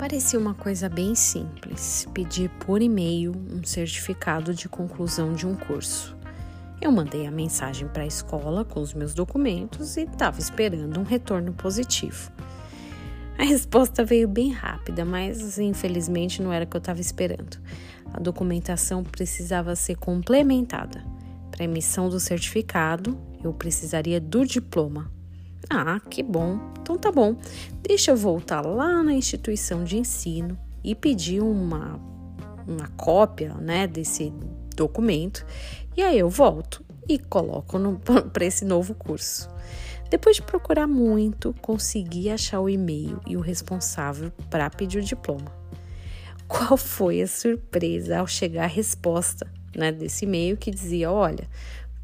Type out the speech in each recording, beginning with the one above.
Parecia uma coisa bem simples, pedir por e-mail um certificado de conclusão de um curso. Eu mandei a mensagem para a escola com os meus documentos e estava esperando um retorno positivo. A resposta veio bem rápida, mas infelizmente não era o que eu estava esperando. A documentação precisava ser complementada. Para emissão do certificado, eu precisaria do diploma. Ah, que bom. Então tá bom. Deixa eu voltar lá na instituição de ensino e pedir uma, uma cópia, né, desse documento. E aí eu volto e coloco para esse novo curso. Depois de procurar muito, consegui achar o e-mail e o responsável para pedir o diploma. Qual foi a surpresa ao chegar a resposta né, desse e-mail que dizia: olha,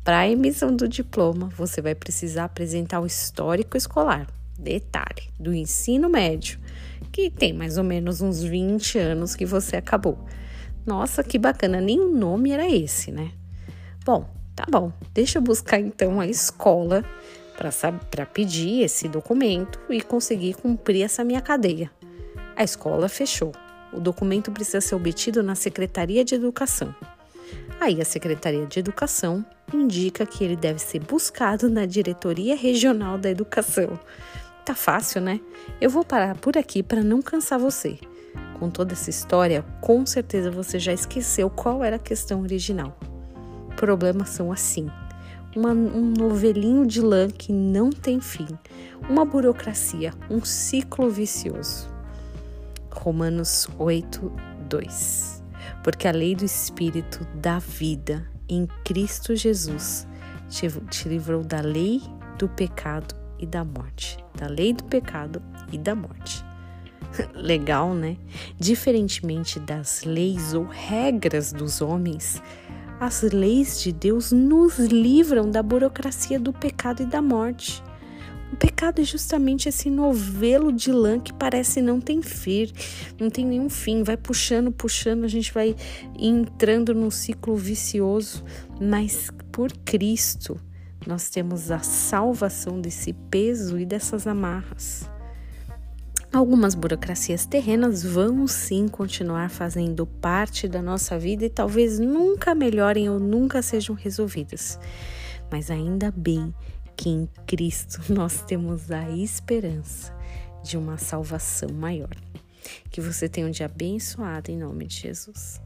para a emissão do diploma, você vai precisar apresentar o histórico escolar, detalhe, do ensino médio, que tem mais ou menos uns 20 anos que você acabou. Nossa, que bacana, nem o nome era esse, né? Bom, tá bom, deixa eu buscar então a escola para pedir esse documento e conseguir cumprir essa minha cadeia. A escola fechou. O documento precisa ser obtido na Secretaria de Educação. Aí a Secretaria de Educação indica que ele deve ser buscado na Diretoria Regional da Educação. Tá fácil, né? Eu vou parar por aqui para não cansar você. Com toda essa história, com certeza você já esqueceu qual era a questão original. Problemas são assim. Uma, um novelinho de lã que não tem fim, uma burocracia, um ciclo vicioso. Romanos 8, 2 porque a lei do Espírito da vida em Cristo Jesus te, te livrou da lei do pecado e da morte. Da lei do pecado e da morte. Legal, né? Diferentemente das leis ou regras dos homens, as leis de Deus nos livram da burocracia do pecado e da morte. O pecado é justamente esse novelo de lã que parece não tem fim, não tem nenhum fim, vai puxando, puxando, a gente vai entrando num ciclo vicioso, mas por Cristo nós temos a salvação desse peso e dessas amarras. Algumas burocracias terrenas vão sim continuar fazendo parte da nossa vida e talvez nunca melhorem ou nunca sejam resolvidas. Mas ainda bem que em Cristo nós temos a esperança de uma salvação maior. Que você tenha um dia abençoado em nome de Jesus.